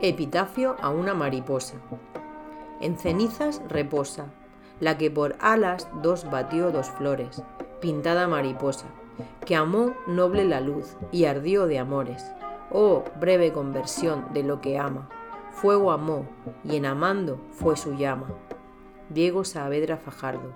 Epitafio a una mariposa. En cenizas reposa, la que por alas dos batió dos flores, pintada mariposa, que amó noble la luz y ardió de amores. Oh, breve conversión de lo que ama. Fuego amó y en amando fue su llama. Diego Saavedra Fajardo,